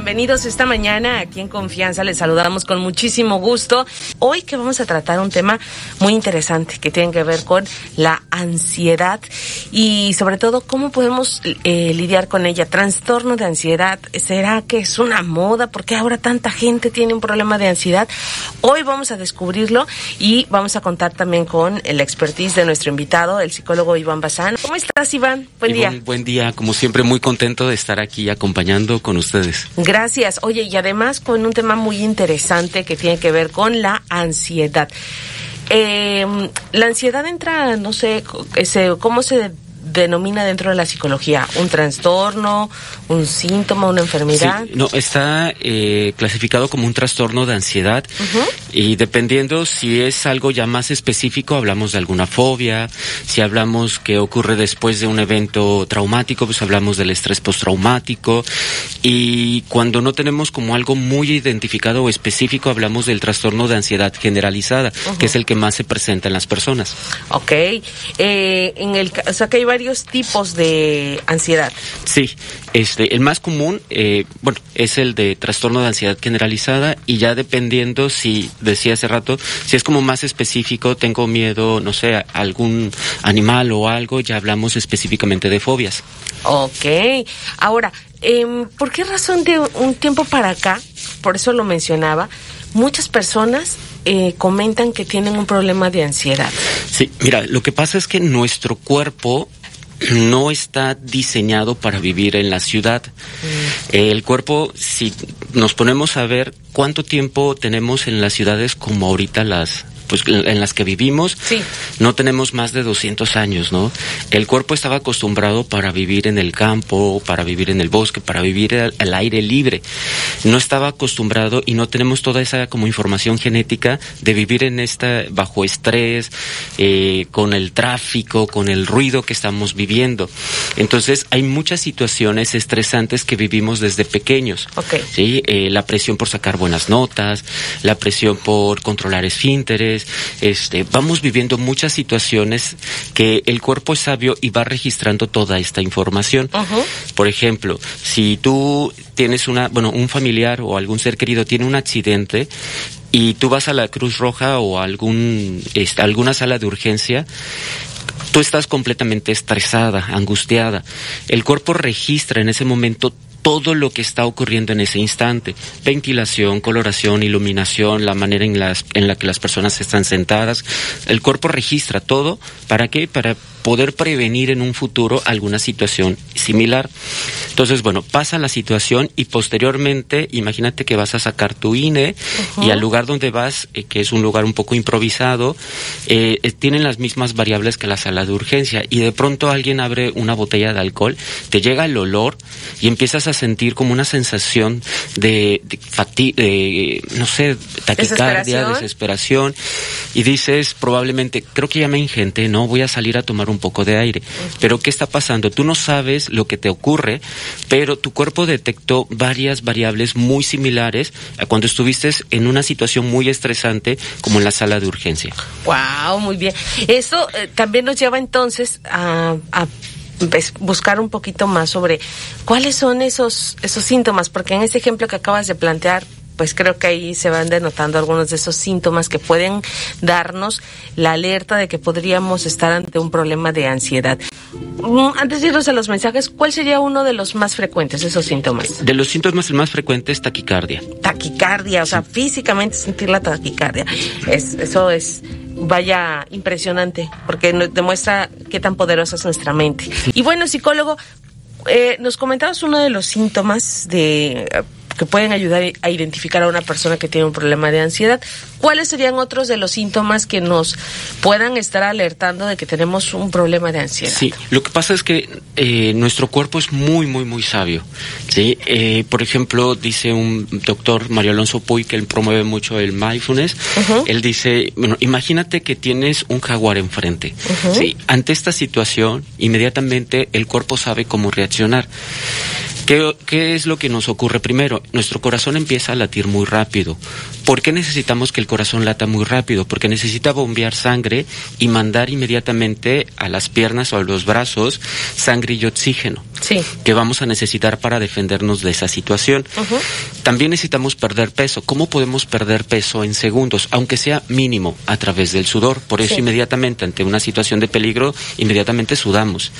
Bienvenidos esta mañana aquí en Confianza. Les saludamos con muchísimo gusto. Hoy que vamos a tratar un tema muy interesante que tiene que ver con la ansiedad y sobre todo cómo podemos eh, lidiar con ella. Trastorno de ansiedad. ¿Será que es una moda? ¿Por qué ahora tanta gente tiene un problema de ansiedad? Hoy vamos a descubrirlo y vamos a contar también con el expertise de nuestro invitado, el psicólogo Iván Bazán. ¿Cómo estás, Iván? Buen día. Buen día. Como siempre, muy contento de estar aquí acompañando con ustedes. Gracias. Oye, y además con un tema muy interesante que tiene que ver con la ansiedad. Eh, la ansiedad entra, no sé, ese, ¿cómo se denomina dentro de la psicología? ¿Un trastorno, un síntoma, una enfermedad? no, está eh, clasificado como un trastorno de ansiedad y dependiendo si es algo ya más específico, hablamos de alguna fobia, si hablamos que ocurre después de un evento traumático, pues hablamos del estrés postraumático y cuando no tenemos como algo muy identificado o específico, hablamos del trastorno de ansiedad generalizada, que es el que más se presenta en las personas. Ok, eh, en el, o sea que hay varios tipos de ansiedad. Sí, este, el más común, eh, bueno, es el de trastorno de ansiedad generalizada y ya dependiendo si, decía hace rato, si es como más específico, tengo miedo, no sé, a algún animal o algo, ya hablamos específicamente de fobias. Ok, ahora, eh, ¿por qué razón de un tiempo para acá, por eso lo mencionaba, muchas personas eh, comentan que tienen un problema de ansiedad? Sí, mira, lo que pasa es que nuestro cuerpo no está diseñado para vivir en la ciudad. Mm. El cuerpo, si nos ponemos a ver cuánto tiempo tenemos en las ciudades como ahorita las pues en las que vivimos, no tenemos más de 200 años, ¿no? El cuerpo estaba acostumbrado para vivir en el campo, para vivir en el bosque, para vivir al, aire libre. No estaba acostumbrado y no tenemos toda esa como información genética de vivir en esta bajo estrés, eh, con el tráfico, con el ruido que estamos viviendo. Entonces hay muchas situaciones estresantes que vivimos desde pequeños. ¿sí? Eh, la presión por sacar buenas notas, la presión por controlar esfínteres, este, vamos viviendo muchas situaciones que el cuerpo es sabio y va registrando toda esta información. Por ejemplo, si tú tienes una, bueno, un familiar o algún ser querido tiene un accidente, y tú vas a la Cruz Roja o a algún, este, alguna sala de urgencia, tú estás completamente estresada, angustiada. El cuerpo registra en ese momento todo lo que está ocurriendo en ese instante. Ventilación, coloración, iluminación, la manera en, las, en la que las personas están sentadas. El cuerpo registra todo. ¿Para qué? Para poder prevenir en un futuro alguna situación similar. Entonces, bueno, pasa la situación y posteriormente, imagínate que vas a sacar tu INE y al lugar donde vas, eh, que es un lugar un poco improvisado, eh, eh, tienen las mismas variables que la sala de urgencia y de pronto alguien abre una botella de alcohol, te llega el olor y empiezas a sentir como una sensación de, de, no sé, taquicardia, desesperación y dices probablemente, creo que ya me ingenté, no voy a salir a tomar un poco de aire. Pero ¿qué está pasando? Tú no sabes lo que te ocurre, pero tu cuerpo detectó varias variables muy similares a cuando estuviste en una situación muy estresante como en la sala de urgencia. Wow, muy bien. Eso eh, también nos lleva entonces a, a buscar un poquito más sobre cuáles son esos esos síntomas, porque en ese ejemplo que acabas de plantear pues creo que ahí se van denotando algunos de esos síntomas que pueden darnos la alerta de que podríamos estar ante un problema de ansiedad. Mm, antes de irnos a los mensajes, ¿cuál sería uno de los más frecuentes, esos síntomas? De los síntomas el más frecuente es taquicardia. Taquicardia, o sea, físicamente sentir la taquicardia. Es, eso es vaya impresionante, porque nos demuestra qué tan poderosa es nuestra mente. Y bueno, psicólogo, eh, nos comentabas uno de los síntomas de que pueden ayudar a identificar a una persona que tiene un problema de ansiedad. ¿Cuáles serían otros de los síntomas que nos puedan estar alertando de que tenemos un problema de ansiedad? Sí, lo que pasa es que eh, nuestro cuerpo es muy, muy, muy sabio. ¿sí? Eh, por ejemplo, dice un doctor, Mario Alonso Puy, que él promueve mucho el mindfulness, él dice, bueno, imagínate que tienes un jaguar enfrente. ¿sí? Ante esta situación, inmediatamente el cuerpo sabe cómo reaccionar. ¿Qué, ¿Qué es lo que nos ocurre primero? Nuestro corazón empieza a latir muy rápido. ¿Por qué necesitamos que el corazón lata muy rápido? Porque necesita bombear sangre y mandar inmediatamente a las piernas o a los brazos sangre y oxígeno. Sí. que vamos a necesitar para defendernos de esa situación. También necesitamos perder peso. ¿Cómo podemos perder peso en segundos, aunque sea mínimo, a través del sudor? Por eso Sí. inmediatamente ante una situación de peligro, inmediatamente sudamos.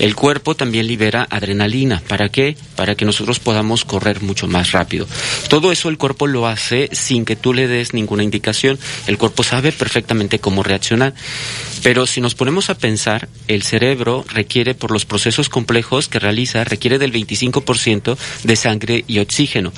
El cuerpo también libera adrenalina. ¿Para qué? Para que nosotros podamos correr mucho más rápido. Todo eso el cuerpo lo hace sin que tú le des ninguna indicación. El cuerpo sabe perfectamente cómo reaccionar. Pero si nos ponemos a pensar, el cerebro requiere, por los procesos complejos que realiza, requiere del 25% de sangre y oxígeno.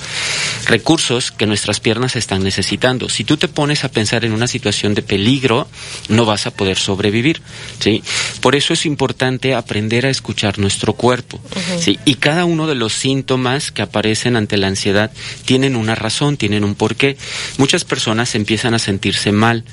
Recursos que nuestras piernas están necesitando. Si tú te pones a pensar en una situación de peligro, no vas a poder sobrevivir. ¿sí? Por eso es importante aprender a escuchar nuestro cuerpo. ¿sí? Y cada uno de los síntomas que aparecen ante la ansiedad tienen una razón, tienen un porqué. Muchas personas empiezan a sentirse mal.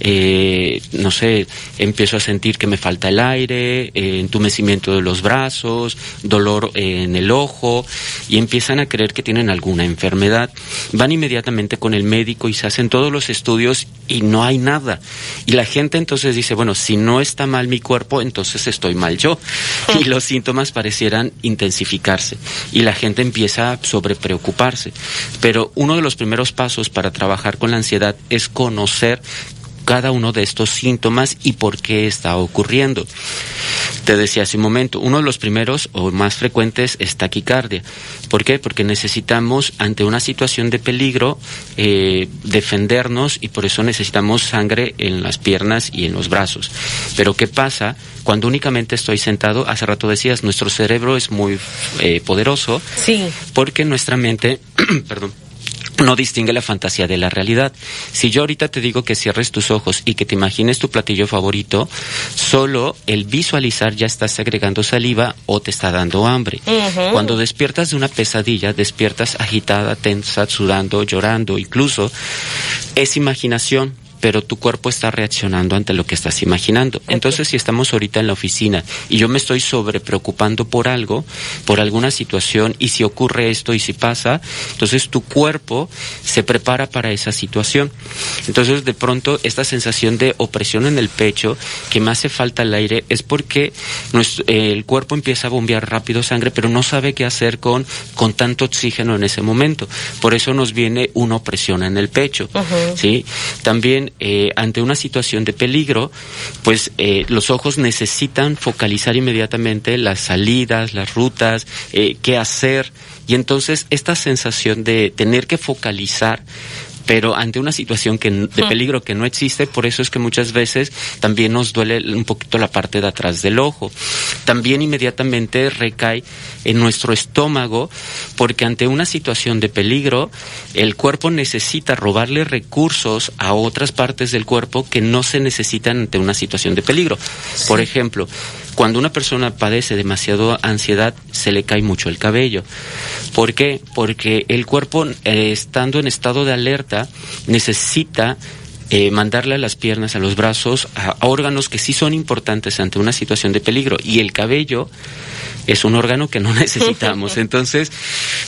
Eh, no sé, empiezo a sentir que me falta el aire, eh, entumecimiento de los brazos, dolor eh, en el ojo, y empiezan a creer que tienen alguna enfermedad. Van inmediatamente con el médico y se hacen todos los estudios y no hay nada. Y la gente entonces dice, bueno, si no está mal mi cuerpo, entonces estoy mal yo. Y los síntomas parecieran intensificarse. Y la gente empieza a sobrepreocuparse. Pero uno de los primeros pasos para trabajar con la ansiedad es conocer cada uno de estos síntomas y por qué está ocurriendo. Te decía hace un momento, uno de los primeros o más frecuentes es taquicardia. ¿Por qué? Porque necesitamos, ante una situación de peligro, eh, defendernos y por eso necesitamos sangre en las piernas y en los brazos. Pero ¿qué pasa cuando únicamente estoy sentado? Hace rato decías, nuestro cerebro es muy eh, poderoso Sí. porque nuestra mente, perdón, no distingue la fantasía de la realidad. Si yo ahorita te digo que cierres tus ojos y que te imagines tu platillo favorito, solo el visualizar ya estás agregando saliva o te está dando hambre. Cuando despiertas de una pesadilla, despiertas agitada, tensa, sudando, llorando, incluso es imaginación pero tu cuerpo está reaccionando ante lo que estás imaginando. Entonces, si estamos ahorita en la oficina y yo me estoy sobre preocupando por algo, por alguna situación, y si ocurre esto y si pasa, entonces tu cuerpo se prepara para esa situación. Entonces, de pronto, esta sensación de opresión en el pecho, que me hace falta el aire, es porque nuestro- eh, el cuerpo empieza a bombear rápido sangre, pero no sabe qué hacer con, con tanto oxígeno en ese momento. Por eso nos viene una opresión en el pecho. ¿sí? También eh, ante una situación de peligro, pues eh, los ojos necesitan focalizar inmediatamente las salidas, las rutas, eh, qué hacer. Y entonces esta sensación de tener que focalizar pero ante una situación que, de peligro que no existe, por eso es que muchas veces también nos duele un poquito la parte de atrás del ojo. También inmediatamente recae en nuestro estómago, porque ante una situación de peligro, el cuerpo necesita robarle recursos a otras partes del cuerpo que no se necesitan ante una situación de peligro. Por ejemplo, cuando una persona padece demasiado ansiedad, se le cae mucho el cabello. ¿Por qué? Porque el cuerpo, eh, estando en estado de alerta, necesita eh, mandarle a las piernas, a los brazos, a, a órganos que sí son importantes ante una situación de peligro. Y el cabello es un órgano que no necesitamos. Entonces,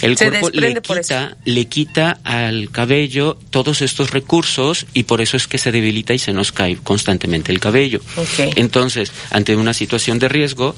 el Se cuerpo le quita, le quita al cabello todos estos recursos y por eso es que se debilita y se nos cae constantemente el cabello. Entonces, ante una situación de riesgo,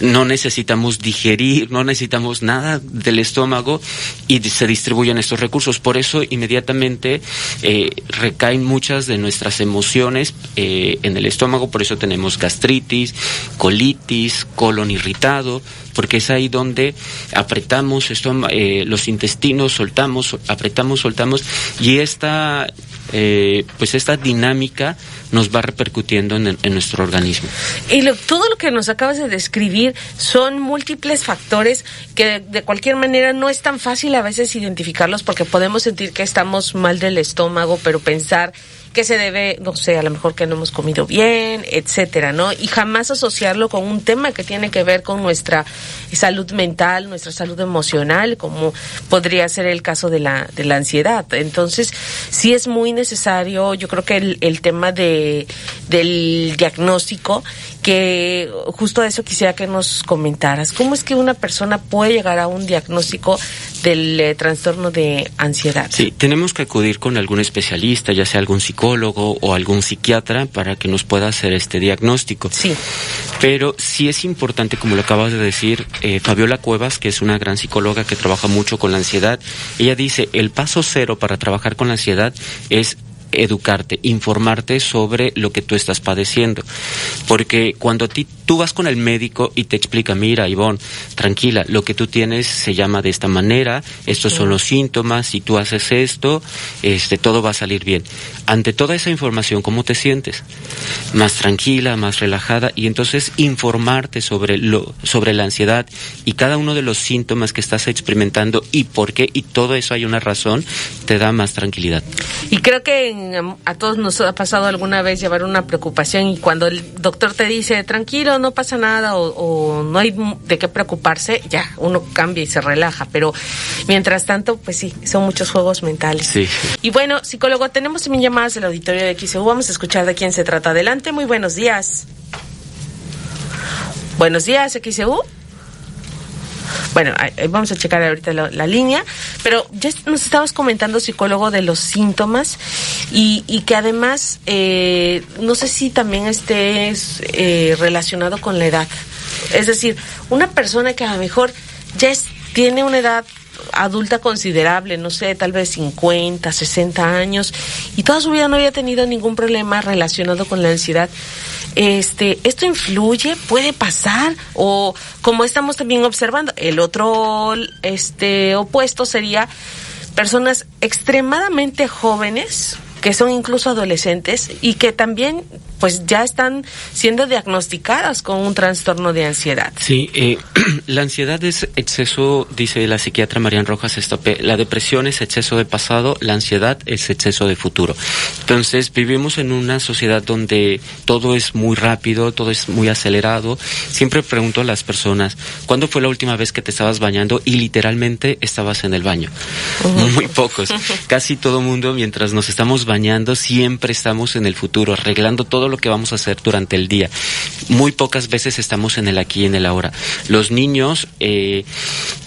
no necesitamos digerir, no necesitamos nada del estómago y se distribuyen estos recursos. Por eso, inmediatamente eh, recaen muchas de nuestras emociones eh, en el estómago. Por eso tenemos gastritis, colitis, colon irritado, porque es ahí donde apretamos estoma- eh, los intestinos, soltamos, sol- apretamos, soltamos, y esta, eh, pues esta dinámica nos va repercutiendo en nuestro organismo. Y lo- todo lo que nos acabas de describir son múltiples factores que de, de cualquier manera no es tan fácil a veces identificarlos porque podemos sentir que estamos mal del estómago, pero pensar que se debe, no sé, a lo mejor que no hemos comido bien, etcétera, ¿no? Y jamás asociarlo con un tema que tiene que ver con nuestra salud mental, nuestra salud emocional, como podría ser el caso de la, de la ansiedad. Entonces, sí es muy necesario, yo creo que el, el tema de, del diagnóstico que justo eso quisiera que nos comentaras. ¿Cómo es que una persona puede llegar a un diagnóstico del eh, trastorno de ansiedad? Sí, tenemos que acudir con algún especialista, ya sea algún psicólogo o algún psiquiatra, para que nos pueda hacer este diagnóstico. Sí. Pero sí es importante, como lo acabas de decir, eh, Fabiola Cuevas, que es una gran psicóloga que trabaja mucho con la ansiedad, ella dice, el paso cero para trabajar con la ansiedad es educarte, informarte sobre lo que tú estás padeciendo. Porque cuando ti, tú vas con el médico y te explica, mira, Ivonne, tranquila, lo que tú tienes se llama de esta manera, estos son los síntomas, si tú haces esto, este, todo va a salir bien. Ante toda esa información, ¿cómo te sientes? Más tranquila, más relajada, y entonces informarte sobre lo, sobre la ansiedad y cada uno de los síntomas que estás experimentando y por qué, y todo eso hay una razón, te da más tranquilidad. Y creo que a todos nos ha pasado alguna vez llevar una preocupación y cuando el doctor te dice, tranquilo, no pasa nada o, no hay de qué preocuparse, ya, uno cambia y se relaja. Pero mientras tanto, pues sí, son muchos juegos mentales. Sí. Y bueno, psicólogo, tenemos también llamadas del auditorio de XEU. Vamos a escuchar de quién se trata. Adelante, muy buenos días. Buenos días, XEU. Bueno, vamos a checar ahorita la, línea, pero ya nos estabas comentando, psicólogo, de los síntomas y, y que además, eh, no sé si también estés eh, relacionado con la edad. Es decir, una persona que a lo mejor ya tiene una edad adulta considerable, no sé, tal vez 50, 60 años, y toda su vida no había tenido ningún problema relacionado con la ansiedad. Este, ¿esto influye? ¿Puede pasar? O como estamos también observando, el otro este opuesto sería personas extremadamente jóvenes que son incluso adolescentes y que también pues ya están siendo diagnosticadas con un trastorno de ansiedad. Sí, eh, la ansiedad es exceso, dice la psiquiatra Marian Rojas la depresión es exceso de pasado, la ansiedad es exceso de futuro. Entonces vivimos en una sociedad donde todo es muy rápido, todo es muy acelerado. Siempre pregunto a las personas, ¿cuándo fue la última vez que te estabas bañando y literalmente estabas en el baño? Muy pocos. Casi todo mundo mientras nos estamos bañando siempre estamos en el futuro, arreglando todo lo que vamos a hacer durante el día. Muy pocas veces estamos en el aquí y en el ahora. Los niños eh,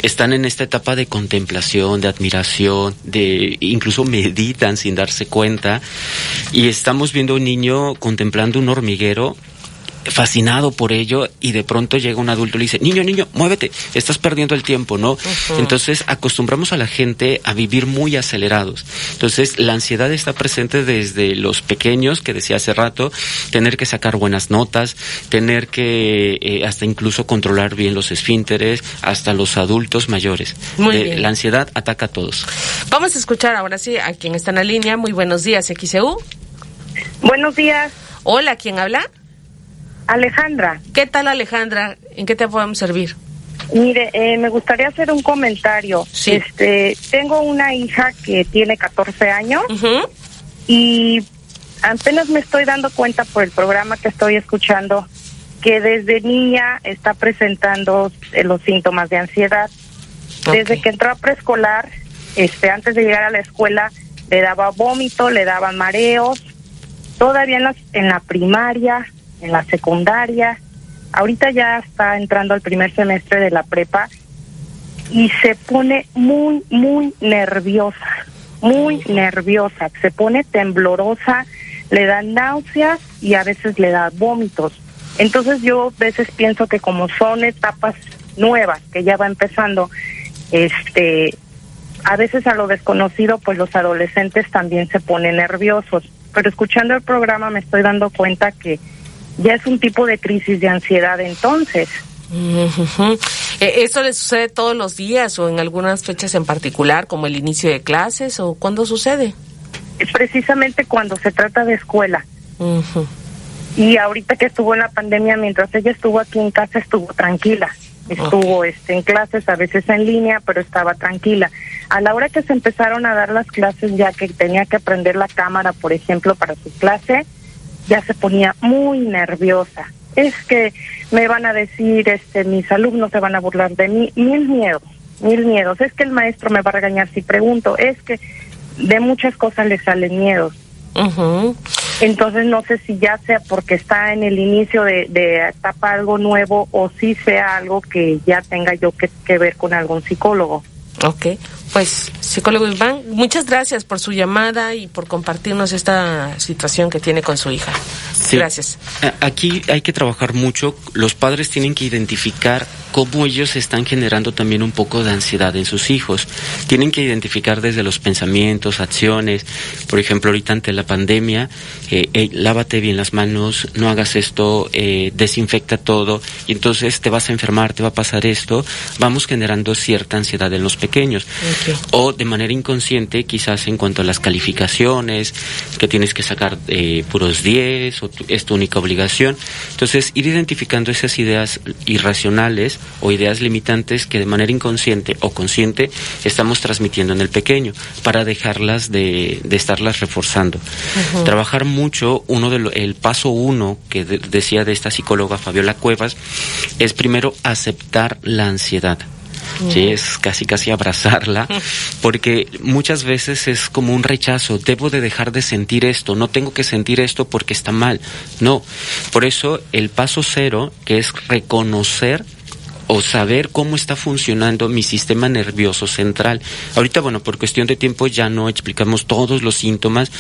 están en esta etapa de contemplación, de admiración, de incluso meditan sin darse cuenta. Y estamos viendo a un niño contemplando un hormiguero fascinado por ello y de pronto llega un adulto y le dice, niño, niño, muévete, estás perdiendo el tiempo, ¿no? Entonces acostumbramos a la gente a vivir muy acelerados. Entonces la ansiedad está presente desde los pequeños, que decía hace rato, tener que sacar buenas notas, tener que eh, hasta incluso controlar bien los esfínteres, hasta los adultos mayores. Muy eh, bien. La ansiedad ataca a todos. Vamos a escuchar ahora sí a quien está en la línea. Muy buenos días, XEU. Buenos días. Hola, ¿quién habla? Alejandra. ¿Qué tal Alejandra? ¿En qué te podemos servir? Mire, eh, me gustaría hacer un comentario. Sí. Este, tengo una hija que tiene 14 años y apenas me estoy dando cuenta por el programa que estoy escuchando que desde niña está presentando eh, los síntomas de ansiedad. Desde que entró a preescolar, este, antes de llegar a la escuela, le daba vómito, le daban mareos. Todavía en la, en la primaria en la secundaria, ahorita ya está entrando al primer semestre de la prepa y se pone muy, muy nerviosa, muy nerviosa, se pone temblorosa, le da náuseas y a veces le da vómitos. Entonces yo a veces pienso que como son etapas nuevas que ya va empezando, este, a veces a lo desconocido, pues los adolescentes también se ponen nerviosos. Pero escuchando el programa me estoy dando cuenta que ya es un tipo de crisis de ansiedad entonces. Eh, ¿Eso le sucede todos los días o en algunas fechas en particular, como el inicio de clases o cuándo sucede? Precisamente cuando se trata de escuela. Y ahorita que estuvo en la pandemia, mientras ella estuvo aquí en casa, estuvo tranquila. Estuvo este, en clases, a veces en línea, pero estaba tranquila. A la hora que se empezaron a dar las clases, ya que tenía que aprender la cámara, por ejemplo, para su clase, ya se ponía muy nerviosa. Es que me van a decir, este, mis alumnos se van a burlar de mí, mil miedos, mil miedos. Es que el maestro me va a regañar si pregunto, es que de muchas cosas le salen miedos. Entonces no sé si ya sea porque está en el inicio de, de etapa algo nuevo o si sea algo que ya tenga yo que, que ver con algún psicólogo. Ok, pues psicólogo Iván, muchas gracias por su llamada y por compartirnos esta situación que tiene con su hija. Gracias. Aquí hay que trabajar mucho. Los padres tienen que identificar cómo ellos están generando también un poco de ansiedad en sus hijos. Tienen que identificar desde los pensamientos, acciones. Por ejemplo, ahorita ante la pandemia, eh, lávate bien las manos, no hagas esto, eh, desinfecta todo, y entonces te vas a enfermar, te va a pasar esto. Vamos generando cierta ansiedad en los pequeños. O de manera inconsciente, quizás en cuanto a las calificaciones, que tienes que sacar eh, puros 10, o es tu única obligación. Entonces, ir identificando esas ideas irracionales o ideas limitantes que de manera inconsciente o consciente estamos transmitiendo en el pequeño para dejarlas de, estarlas reforzando. Trabajar mucho, uno de el paso uno que decía de esta psicóloga Fabiola Cuevas, es primero aceptar la ansiedad. Sí, es casi casi abrazarla, porque muchas veces es como un rechazo, debo de dejar de sentir esto, no tengo que sentir esto porque está mal. No, por eso el paso cero, que es reconocer o saber cómo está funcionando mi sistema nervioso central. Ahorita, bueno, por cuestión de tiempo ya no explicamos todos los síntomas,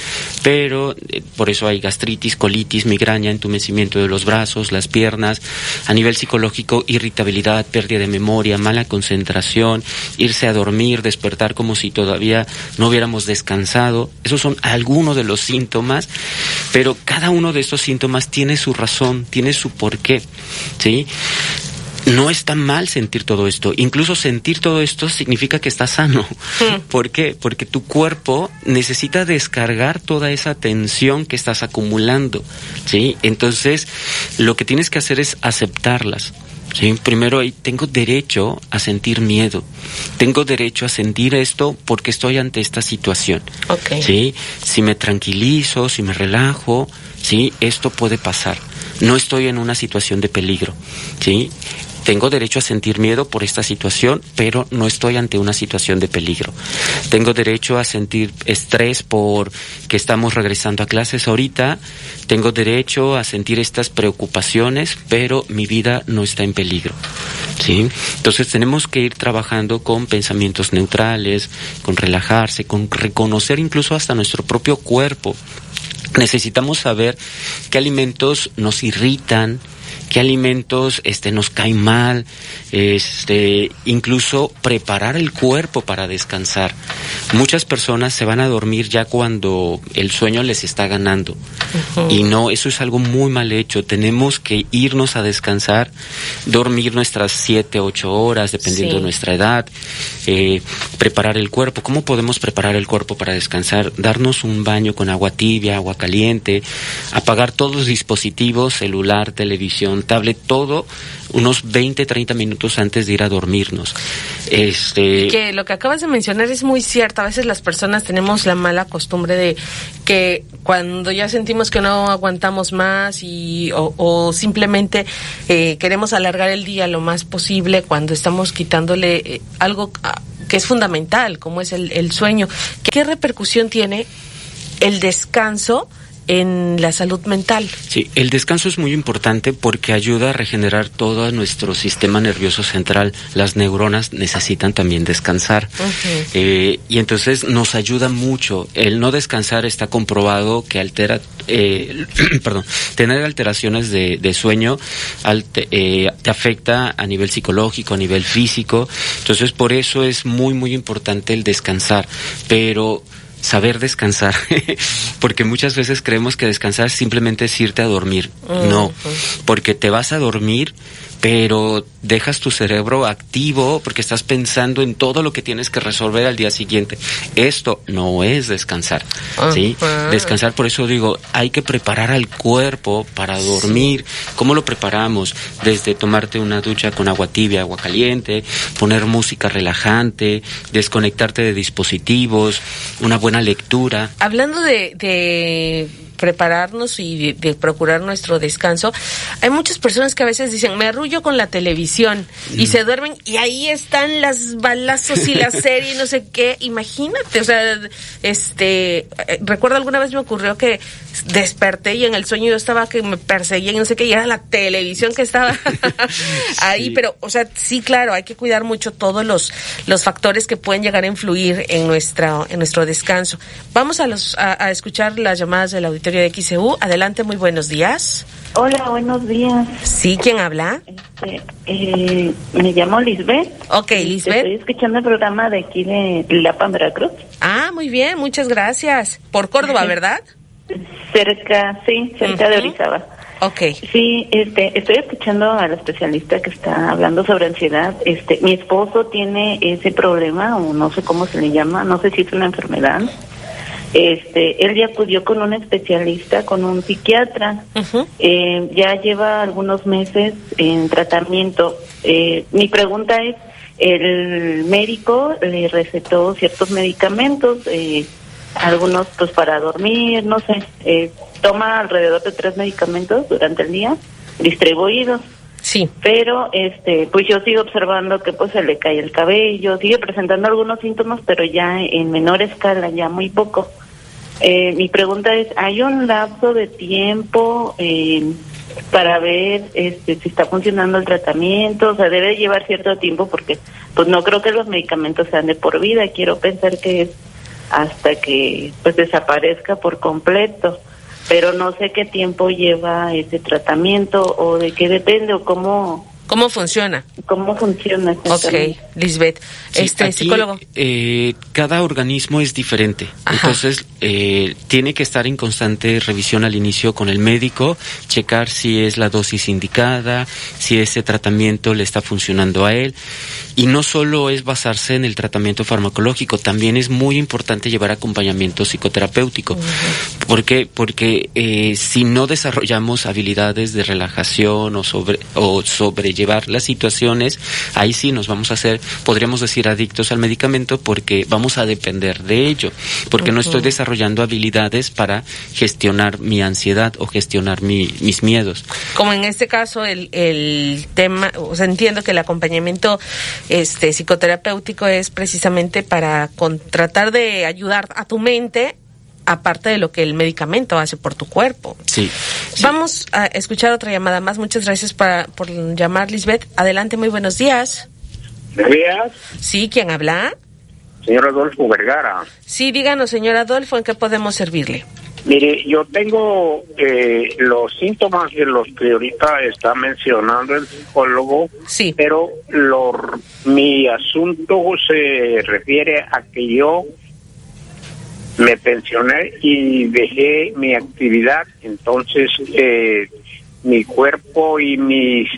pero eh, por eso hay gastritis, colitis, migraña, entumecimiento de los brazos, las piernas, a nivel psicológico, irritabilidad, pérdida de memoria, mala concentración, irse a dormir, despertar como si todavía no hubiéramos descansado. Esos son algunos de los síntomas, pero cada uno de estos síntomas tiene su razón, tiene su porqué, ¿sí? No está mal sentir todo esto. Incluso sentir todo esto significa que estás sano. ¿Por qué? Porque tu cuerpo necesita descargar toda esa tensión que estás acumulando. ¿sí? Entonces, lo que tienes que hacer es aceptarlas. ¿sí? Primero, tengo derecho a sentir miedo. Tengo derecho a sentir esto porque estoy ante esta situación. ¿sí? Si me tranquilizo, si me relajo, ¿sí? esto puede pasar. No estoy en una situación de peligro. ¿sí? Tengo derecho a sentir miedo por esta situación, pero no estoy ante una situación de peligro. Tengo derecho a sentir estrés por que estamos regresando a clases ahorita. Tengo derecho a sentir estas preocupaciones, pero mi vida no está en peligro. ¿Sí? Entonces tenemos que ir trabajando con pensamientos neutrales, con relajarse, con reconocer incluso hasta nuestro propio cuerpo. Necesitamos saber qué alimentos nos irritan, qué alimentos este, nos caen mal, este, incluso preparar el cuerpo para descansar. Muchas personas se van a dormir ya cuando el sueño les está ganando. Y no, eso es algo muy mal hecho. Tenemos que irnos a descansar, dormir nuestras siete, ocho horas, dependiendo de nuestra edad, eh, preparar el cuerpo. ¿Cómo podemos preparar el cuerpo para descansar? Darnos un baño con agua tibia, agua caliente, apagar todos los dispositivos, celular, televisión, tablet, todo unos 20, 30 minutos antes de ir a dormirnos. Este... Que lo que acabas de mencionar es muy cierto. A veces las personas tenemos la mala costumbre de que cuando ya sentimos que no aguantamos más y, o, simplemente eh, queremos alargar el día lo más posible cuando estamos quitándole eh, algo ah, que es fundamental, como es el, el sueño. ¿Qué repercusión tiene el descanso? En la salud mental. Sí, el descanso es muy importante porque ayuda a regenerar todo nuestro sistema nervioso central. Las neuronas necesitan también descansar. Eh, y entonces nos ayuda mucho. El no descansar está comprobado que altera, eh, perdón, tener alteraciones de, sueño eh, te afecta a nivel psicológico, a nivel físico. Entonces por eso es muy, muy importante el descansar. Pero saber descansar, porque muchas veces creemos que descansar simplemente es irte a dormir. No, porque te vas a dormir pero dejas tu cerebro activo porque estás pensando en todo lo que tienes que resolver al día siguiente. Esto no es descansar, ¿sí? Descansar, por eso digo, hay que preparar al cuerpo para dormir. ¿Cómo lo preparamos? Desde tomarte una ducha con agua tibia, agua caliente, poner música relajante, desconectarte de dispositivos, una buena lectura. Hablando de prepararnos y de, procurar nuestro descanso, hay muchas personas que a veces dicen, me arrullo con la televisión y se duermen y ahí están las balazos y la serie y no sé qué. Imagínate, o sea, este, eh, recuerdo alguna vez me ocurrió que desperté y en el sueño yo estaba que me perseguían y no sé qué, y era la televisión que estaba ahí, pero, o sea, sí, claro, hay que cuidar mucho todos los, los factores que pueden llegar a influir en, nuestra, en nuestro descanso. Vamos a, los, a, escuchar las llamadas del auditorio de XEU. Adelante, muy buenos días. Hola, buenos días. Sí, ¿quién habla? Este, eh, me llamo Lisbeth. Ok, este, Lisbeth. Estoy escuchando el programa de aquí de Lapa, Veracruz. Ah, muy bien, muchas gracias. Por Córdoba, ¿verdad? Cerca, sí, cerca de Orizaba. Ok. Sí, este, estoy escuchando al especialista que está hablando sobre ansiedad. Este, mi esposo tiene ese problema, o no sé cómo se le llama, no sé si es una enfermedad. Este, él ya acudió con un especialista, con un psiquiatra. eh, ya lleva algunos meses en tratamiento. Eh, mi pregunta es, el médico le recetó ciertos medicamentos, eh, algunos pues para dormir, no sé. Eh, toma alrededor de tres medicamentos durante el día, distribuidos. Sí. Pero, este, pues yo sigo observando que pues se le cae el cabello, sigue presentando algunos síntomas, pero ya en menor escala, ya muy poco. Eh, mi pregunta es, ¿hay un lapso de tiempo eh, para ver este, si está funcionando el tratamiento? O sea, debe llevar cierto tiempo porque pues no creo que los medicamentos sean de por vida. Quiero pensar que es hasta que pues desaparezca por completo pero no sé qué tiempo lleva ese tratamiento o de qué depende o cómo ¿Cómo funciona? ¿Cómo funciona? Ok, Lisbeth. este psicólogo. Eh, cada organismo es diferente. Entonces, eh, tiene que estar en constante revisión al inicio con el médico, checar si es la dosis indicada, si ese tratamiento le está funcionando a él. Y no solo es basarse en el tratamiento farmacológico, también es muy importante llevar acompañamiento psicoterapéutico. ¿Por qué? Porque eh, si no desarrollamos habilidades de relajación o sobre, o sobre llevar las situaciones, ahí sí nos vamos a hacer, podríamos decir, adictos al medicamento porque vamos a depender de ello, porque no estoy desarrollando habilidades para gestionar mi ansiedad o gestionar mis miedos. Como en este caso, el, el tema, o sea, entiendo que el acompañamiento este psicoterapéutico es precisamente para tratar de ayudar a tu mente aparte de lo que el medicamento hace por tu cuerpo. Sí. Vamos a escuchar otra llamada más. Muchas gracias por llamar, Lisbeth. Adelante, muy buenos días. Buenos días. Sí, ¿quién habla? Señor Adolfo Vergara. Sí, díganos, señor Adolfo, ¿en qué podemos servirle? Mire, yo tengo eh, los síntomas de los que ahorita está mencionando el psicólogo, sí. pero lo, mi asunto se refiere a que yo me pensioné y dejé mi actividad, entonces eh, mi cuerpo y mis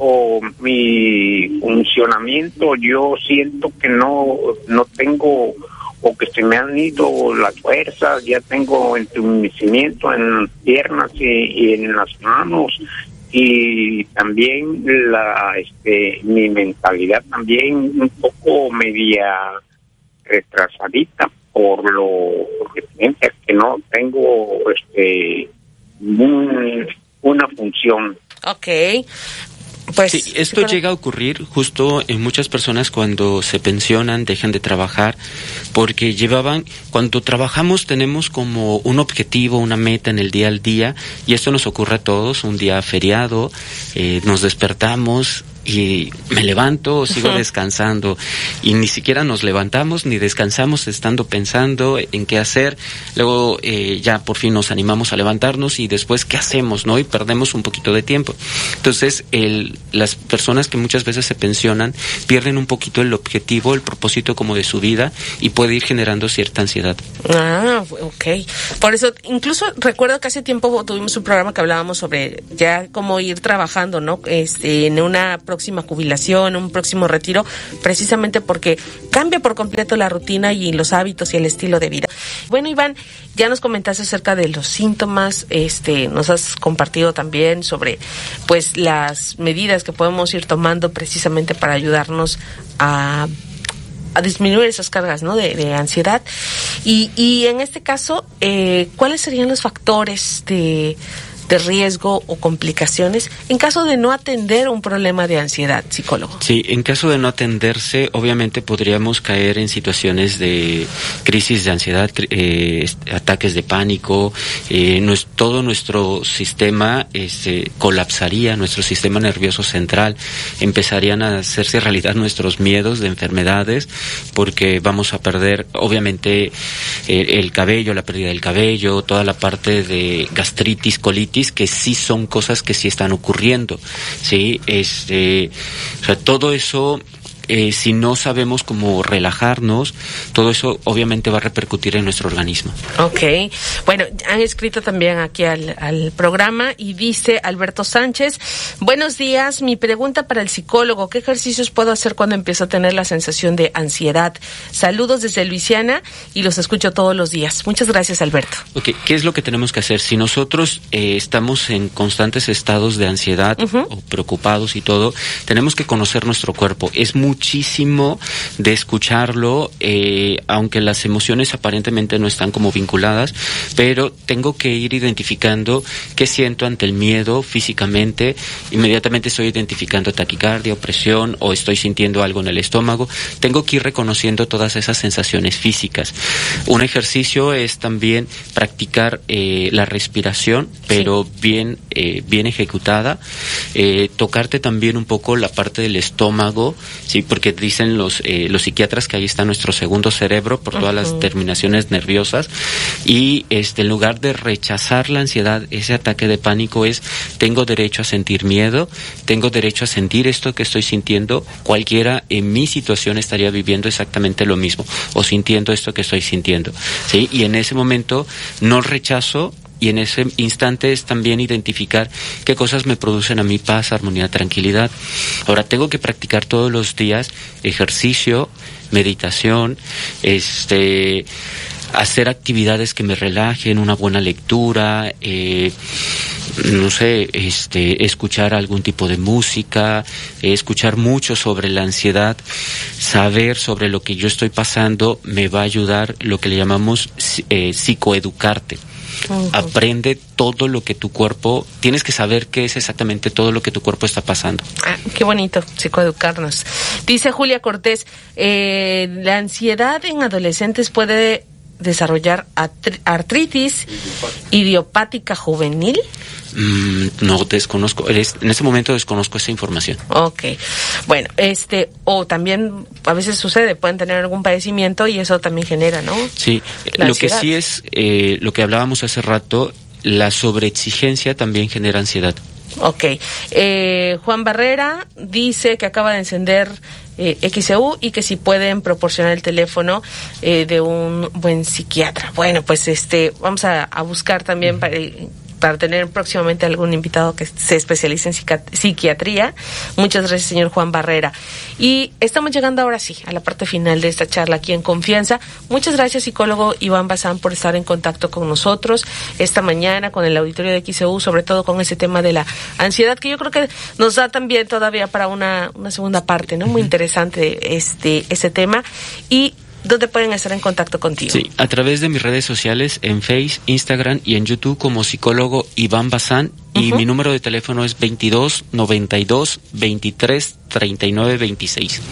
o mi funcionamiento yo siento que no no tengo o que se me han ido las fuerzas, ya tengo entumecimiento en las piernas y, en las manos y también la este mi mentalidad también un poco media retrasadita por lo que no tengo este una función. Ok. Pues, sí, esto llega a ocurrir justo en muchas personas cuando se pensionan, dejan de trabajar, porque llevaban, cuando trabajamos tenemos como un objetivo, una meta en el día al día, y esto nos ocurre a todos, un día feriado, eh, nos despertamos, y me levanto o sigo descansando. Y ni siquiera nos levantamos ni descansamos estando pensando en qué hacer. Luego eh, ya por fin nos animamos a levantarnos y después qué hacemos no y perdemos un poquito de tiempo. Entonces el, las personas que muchas veces se pensionan pierden un poquito el objetivo el propósito como de su vida y puede ir generando cierta ansiedad. Ah ok. Por eso incluso recuerdo que hace tiempo tuvimos un programa que hablábamos sobre ya cómo ir trabajando no este en una próxima jubilación, un próximo retiro, precisamente porque cambia por completo la rutina y los hábitos y el estilo de vida. Bueno, Iván, ya nos comentaste acerca de los síntomas, este, nos has compartido también sobre pues las medidas que podemos ir tomando precisamente para ayudarnos a a disminuir esas cargas ¿no? de, ansiedad. Y, y en este caso, eh, ¿cuáles serían los factores de de riesgo o complicaciones en caso de no atender un problema de ansiedad, psicólogo? Sí, en caso de no atenderse, obviamente podríamos caer en situaciones de crisis de ansiedad, eh, ataques de pánico, eh, todo nuestro sistema este, colapsaría, nuestro sistema nervioso central, empezarían a hacerse realidad nuestros miedos de enfermedades, porque vamos a perder, obviamente, el cabello, la pérdida del cabello, toda la parte de gastritis, colitis, que sí son cosas que sí están ocurriendo, ¿sí? Este, todo eso eh, si no sabemos cómo relajarnos, todo eso obviamente va a repercutir en nuestro organismo. Ok, bueno, han escrito también aquí al, al programa y dice Alberto Sánchez, buenos días, mi pregunta para el psicólogo, ¿qué ejercicios puedo hacer cuando empiezo a tener la sensación de ansiedad? Saludos desde Luisiana y los escucho todos los días. Muchas gracias, Alberto. Ok, ¿qué es lo que tenemos que hacer? Si nosotros eh, estamos en constantes estados de ansiedad o preocupados y todo, tenemos que conocer nuestro cuerpo. Es muy muchísimo de escucharlo, eh, aunque las emociones aparentemente no están como vinculadas, pero tengo que ir identificando qué siento ante el miedo físicamente. Inmediatamente estoy identificando taquicardia, opresión o estoy sintiendo algo en el estómago. Tengo que ir reconociendo todas esas sensaciones físicas. Un ejercicio es también practicar eh, la respiración, pero bien, eh, bien ejecutada. tocarte también un poco la parte del estómago, sí, porque dicen los, eh, los psiquiatras que ahí está nuestro segundo cerebro por todas las terminaciones nerviosas y este, en lugar de rechazar la ansiedad, ese ataque de pánico es tengo derecho a sentir miedo, tengo derecho a sentir esto que estoy sintiendo, cualquiera en mi situación estaría viviendo exactamente lo mismo o sintiendo esto que estoy sintiendo, ¿sí? Y en ese momento no rechazo y en ese instante es también identificar qué cosas me producen a mí paz, armonía, tranquilidad. Ahora tengo que practicar todos los días ejercicio, meditación, este hacer actividades que me relajen, una buena lectura, eh, no sé, este, escuchar algún tipo de música, escuchar mucho sobre la ansiedad, saber sobre lo que yo estoy pasando, me va a ayudar lo que le llamamos eh, psicoeducarte. Aprende todo lo que tu cuerpo, tienes que saber qué es exactamente todo lo que tu cuerpo está pasando. Ah, qué bonito, psicoeducarnos. Dice Julia Cortés, eh, la ansiedad en adolescentes puede desarrollar artritis idiopática juvenil. Mm, no desconozco, en este momento desconozco esa información. Ok, bueno, este, o también a veces sucede, pueden tener algún padecimiento y eso también genera, ¿no? Sí, lo que sí es, eh, lo que hablábamos hace rato, la sobreexigencia también genera ansiedad. Ok, eh, Juan Barrera dice que acaba de encender eh, y que si pueden proporcionar el teléfono eh, de un buen psiquiatra. Bueno, pues este vamos a, a buscar también para para tener próximamente algún invitado que se especialice en psiquiatría. Muchas gracias, señor Juan Barrera. Y estamos llegando ahora sí a la parte final de esta charla aquí en Confianza. Muchas gracias, psicólogo Iván Bazán, por estar en contacto con nosotros esta mañana con el auditorio de XEU, sobre todo con ese tema de la ansiedad, que yo creo que nos da también todavía para una, una segunda parte, ¿no? Muy interesante este, este tema. Y ¿Dónde pueden estar en contacto contigo? Sí, a través de mis redes sociales, en Face, Instagram y en YouTube como psicólogo Iván Bazán. Y mi número de teléfono es 22 92 23 39 26.